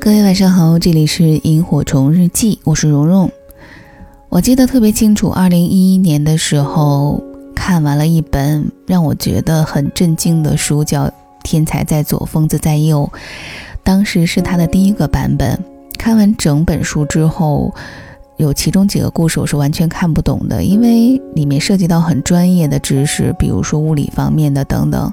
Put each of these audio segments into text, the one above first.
各位晚上好，这里是萤火虫日记，我是蓉蓉。我记得特别清楚，二零一一年的时候看完了一本让我觉得很震惊的书，叫《天才在左，疯子在右》。当时是他的第一个版本。看完整本书之后，有其中几个故事我是完全看不懂的，因为里面涉及到很专业的知识，比如说物理方面的等等。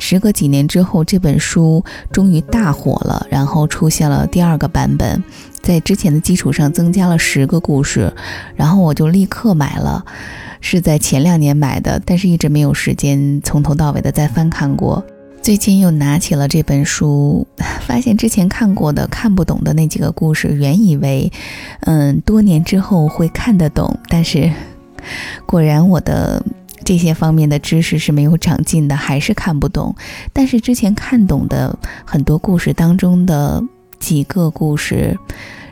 时隔几年之后，这本书终于大火了，然后出现了第二个版本，在之前的基础上增加了十个故事，然后我就立刻买了，是在前两年买的，但是一直没有时间从头到尾的再翻看过。最近又拿起了这本书，发现之前看过的看不懂的那几个故事，原以为，嗯，多年之后会看得懂，但是 果然我的。这些方面的知识是没有长进的，还是看不懂。但是之前看懂的很多故事当中的几个故事，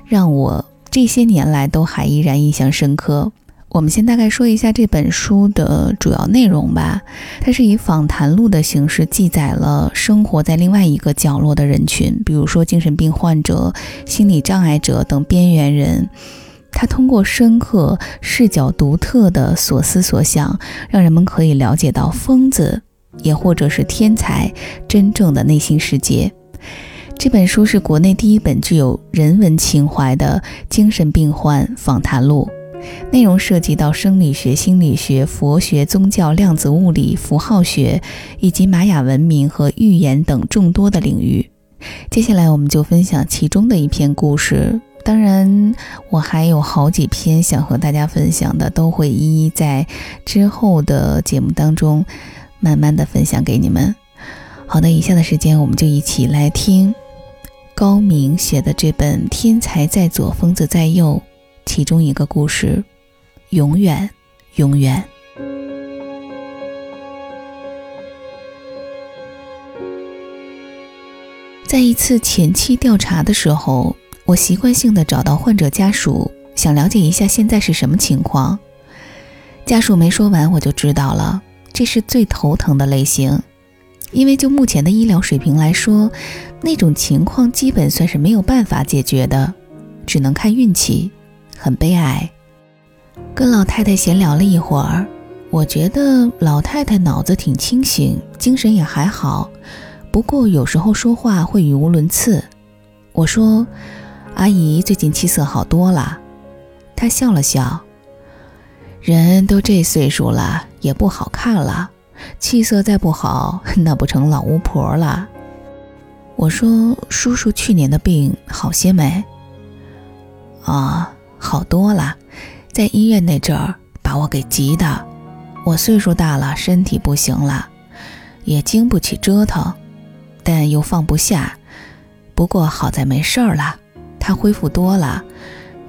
让我这些年来都还依然印象深刻。我们先大概说一下这本书的主要内容吧。它是以访谈录的形式记载了生活在另外一个角落的人群，比如说精神病患者、心理障碍者等边缘人。他通过深刻、视角独特的所思所想，让人们可以了解到疯子，也或者是天才真正的内心世界。这本书是国内第一本具有人文情怀的精神病患访谈录，内容涉及到生理学、心理学、佛学、宗教、量子物理、符号学以及玛雅文明和预言等众多的领域。接下来，我们就分享其中的一篇故事。当然，我还有好几篇想和大家分享的，都会一一在之后的节目当中慢慢的分享给你们。好的，以下的时间我们就一起来听高明写的这本《天才在左，疯子在右》其中一个故事：永远，永远。在一次前期调查的时候。我习惯性的找到患者家属，想了解一下现在是什么情况。家属没说完，我就知道了，这是最头疼的类型，因为就目前的医疗水平来说，那种情况基本算是没有办法解决的，只能看运气，很悲哀。跟老太太闲聊了一会儿，我觉得老太太脑子挺清醒，精神也还好，不过有时候说话会语无伦次。我说。阿姨最近气色好多了，她笑了笑。人都这岁数了，也不好看了，气色再不好，那不成老巫婆了。我说：“叔叔去年的病好些没？”啊，好多了，在医院那阵儿把我给急的。我岁数大了，身体不行了，也经不起折腾，但又放不下。不过好在没事儿了。他恢复多了，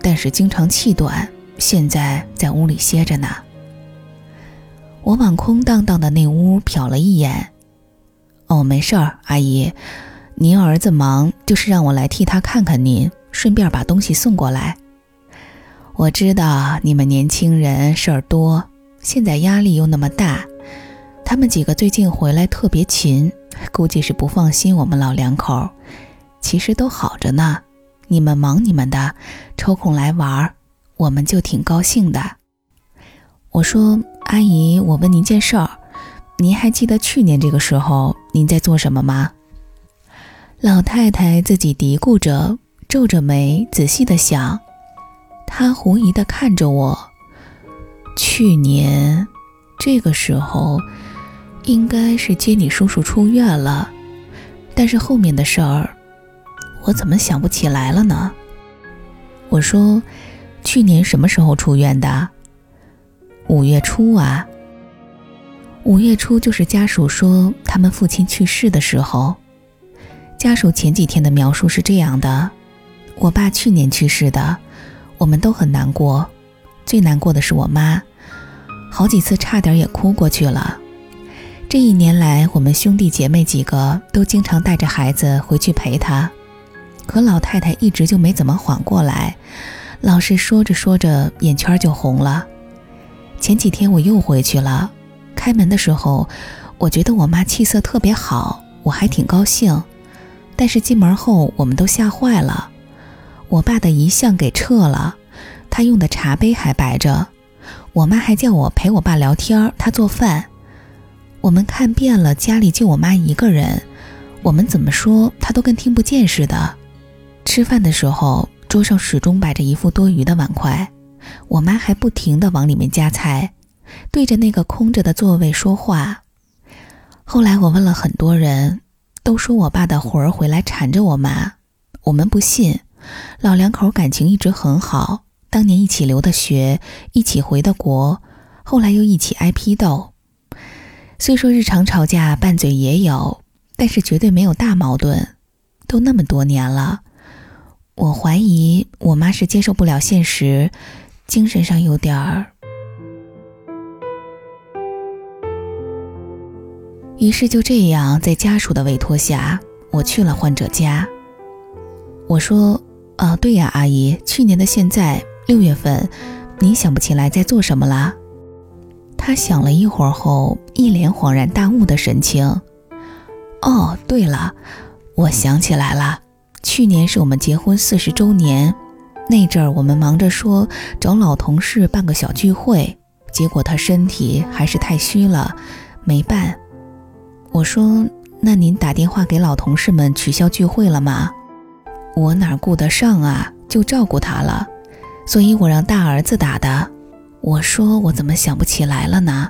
但是经常气短，现在在屋里歇着呢。我往空荡荡的那屋瞟了一眼。哦，没事儿，阿姨，您儿子忙，就是让我来替他看看您，顺便把东西送过来。我知道你们年轻人事儿多，现在压力又那么大，他们几个最近回来特别勤，估计是不放心我们老两口。其实都好着呢。你们忙你们的，抽空来玩儿，我们就挺高兴的。我说：“阿姨，我问您件事儿，您还记得去年这个时候您在做什么吗？”老太太自己嘀咕着，皱着眉，仔细的想。她狐疑的看着我。去年这个时候，应该是接你叔叔出院了，但是后面的事儿。我怎么想不起来了呢？我说，去年什么时候出院的？五月初啊。五月初就是家属说他们父亲去世的时候。家属前几天的描述是这样的：我爸去年去世的，我们都很难过，最难过的是我妈，好几次差点也哭过去了。这一年来，我们兄弟姐妹几个都经常带着孩子回去陪他。可老太太一直就没怎么缓过来，老是说着说着眼圈就红了。前几天我又回去了，开门的时候，我觉得我妈气色特别好，我还挺高兴。但是进门后我们都吓坏了。我爸的遗像给撤了，他用的茶杯还摆着。我妈还叫我陪我爸聊天，他做饭。我们看遍了家里就我妈一个人，我们怎么说她都跟听不见似的。吃饭的时候，桌上始终摆着一副多余的碗筷，我妈还不停地往里面夹菜，对着那个空着的座位说话。后来我问了很多人，都说我爸的魂儿回来缠着我妈。我们不信，老两口感情一直很好，当年一起留的学，一起回的国，后来又一起挨批斗。虽说日常吵架拌嘴也有，但是绝对没有大矛盾。都那么多年了，我怀疑我妈是接受不了现实，精神上有点儿。于是就这样，在家属的委托下，我去了患者家。我说：“啊，对呀，阿姨，去年的现在六月份，你想不起来在做什么啦？”他想了一会儿后，一脸恍然大悟的神情。哦，对了，我想起来了，去年是我们结婚四十周年，那阵儿我们忙着说找老同事办个小聚会，结果他身体还是太虚了，没办。我说：“那您打电话给老同事们取消聚会了吗？”我哪顾得上啊，就照顾他了，所以我让大儿子打的。我说我怎么想不起来了呢？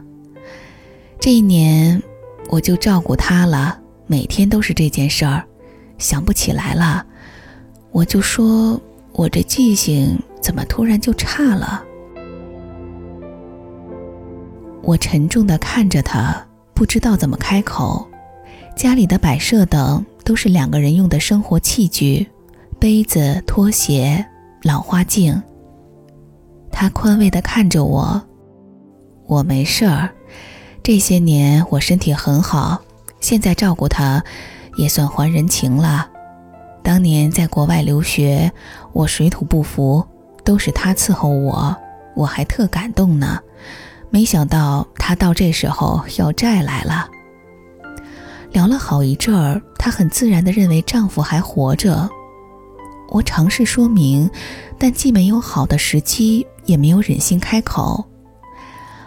这一年我就照顾他了，每天都是这件事儿，想不起来了。我就说我这记性怎么突然就差了？我沉重地看着他，不知道怎么开口。家里的摆设等都是两个人用的生活器具，杯子、拖鞋、老花镜。他宽慰地看着我，我没事儿，这些年我身体很好，现在照顾他，也算还人情了。当年在国外留学，我水土不服，都是他伺候我，我还特感动呢。没想到他到这时候要债来了。聊了好一阵儿，她很自然地认为丈夫还活着。我尝试说明，但既没有好的时机。也没有忍心开口。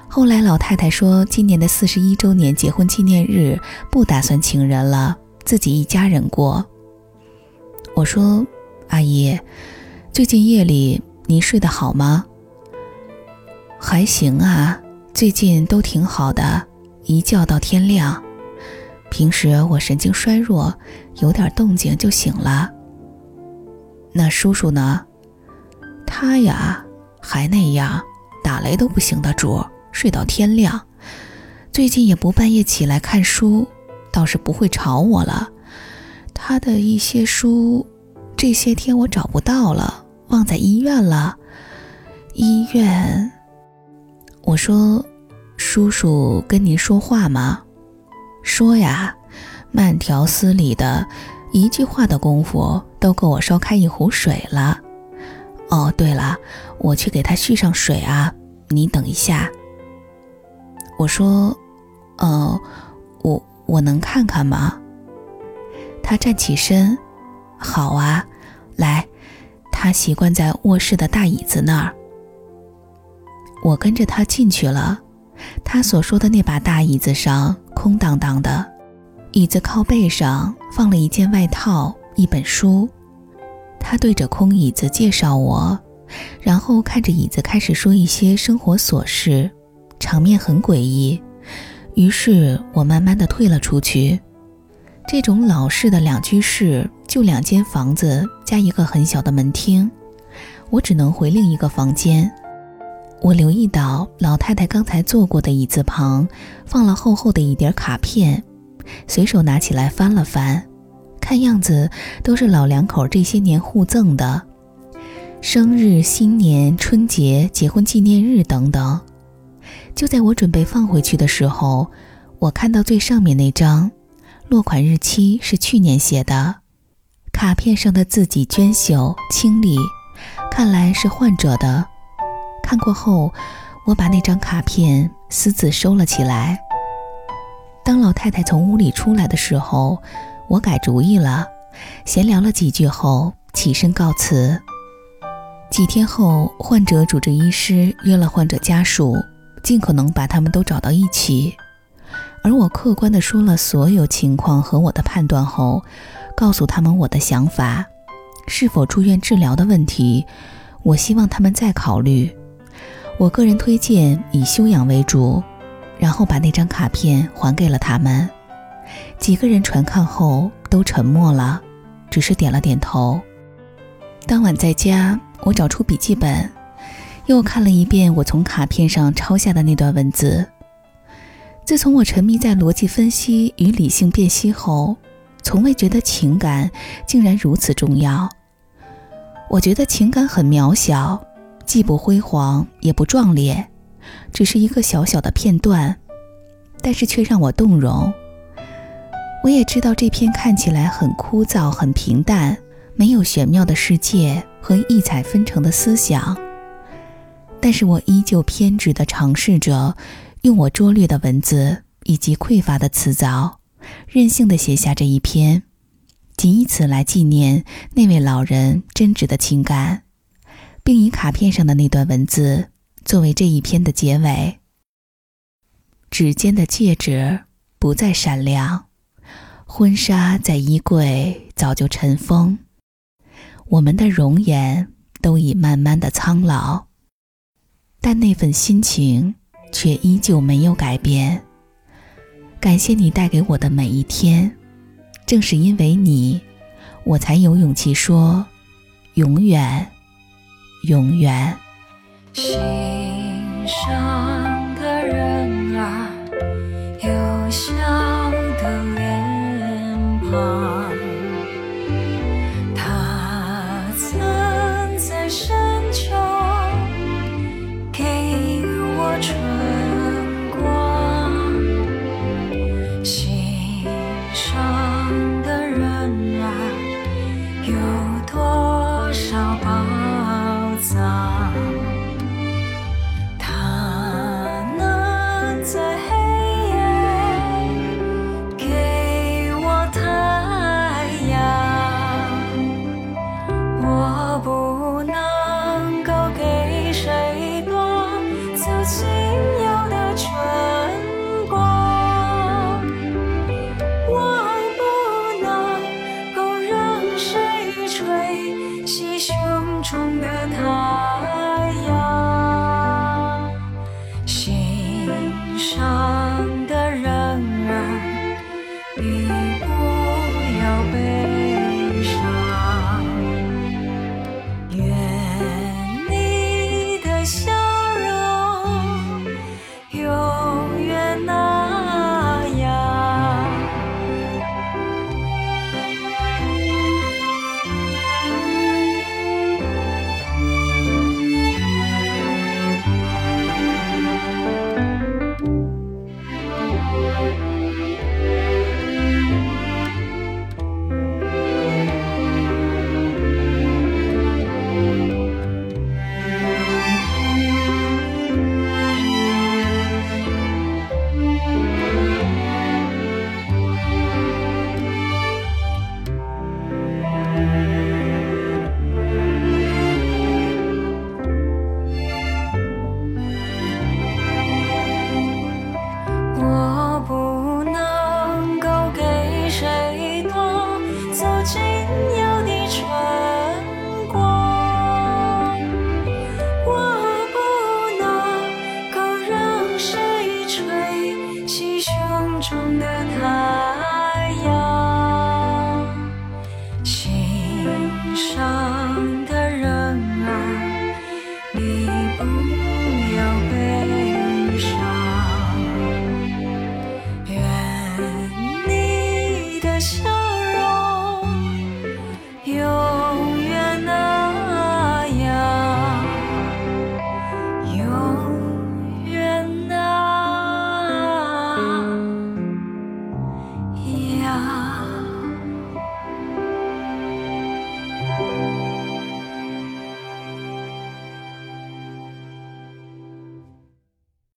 后来老太太说，今年的四十一周年结婚纪念日不打算请人了，自己一家人过。我说：“阿姨，最近夜里您睡得好吗？”还行啊，最近都挺好的，一觉到天亮。平时我神经衰弱，有点动静就醒了。那叔叔呢？他呀。还那样，打雷都不醒的主，睡到天亮。最近也不半夜起来看书，倒是不会吵我了。他的一些书，这些天我找不到了，忘在医院了。医院，我说，叔叔跟您说话吗？说呀，慢条斯理的，一句话的功夫都够我烧开一壶水了。哦，对了，我去给他续上水啊，你等一下。我说，呃，我我能看看吗？他站起身，好啊，来。他习惯在卧室的大椅子那儿。我跟着他进去了，他所说的那把大椅子上空荡荡的，椅子靠背上放了一件外套，一本书。他对着空椅子介绍我，然后看着椅子开始说一些生活琐事，场面很诡异。于是我慢慢的退了出去。这种老式的两居室，就两间房子加一个很小的门厅，我只能回另一个房间。我留意到老太太刚才坐过的椅子旁放了厚厚的一叠卡片，随手拿起来翻了翻。看样子都是老两口这些年互赠的，生日、新年、春节、结婚纪念日等等。就在我准备放回去的时候，我看到最上面那张，落款日期是去年写的，卡片上的字迹娟秀清丽，看来是患者的。看过后，我把那张卡片私自收了起来。当老太太从屋里出来的时候。我改主意了，闲聊了几句后，起身告辞。几天后，患者主治医师约了患者家属，尽可能把他们都找到一起。而我客观地说了所有情况和我的判断后，告诉他们我的想法，是否住院治疗的问题，我希望他们再考虑。我个人推荐以休养为主，然后把那张卡片还给了他们。几个人传看后都沉默了，只是点了点头。当晚在家，我找出笔记本，又看了一遍我从卡片上抄下的那段文字。自从我沉迷在逻辑分析与理性辨析后，从未觉得情感竟然如此重要。我觉得情感很渺小，既不辉煌也不壮烈，只是一个小小的片段，但是却让我动容。我也知道这篇看起来很枯燥、很平淡，没有玄妙的世界和异彩纷呈的思想，但是我依旧偏执地尝试着。用我拙劣的文字以及匮乏的词藻，任性地写下这一篇，仅以此来纪念那位老人真挚的情感，并以卡片上的那段文字作为这一篇的结尾。指尖的戒指不再闪亮，婚纱在衣柜早就尘封，我们的容颜都已慢慢的苍老，但那份心情。却依旧没有改变。感谢你带给我的每一天，正是因为你，我才有勇气说，永远，永远。心上的人儿，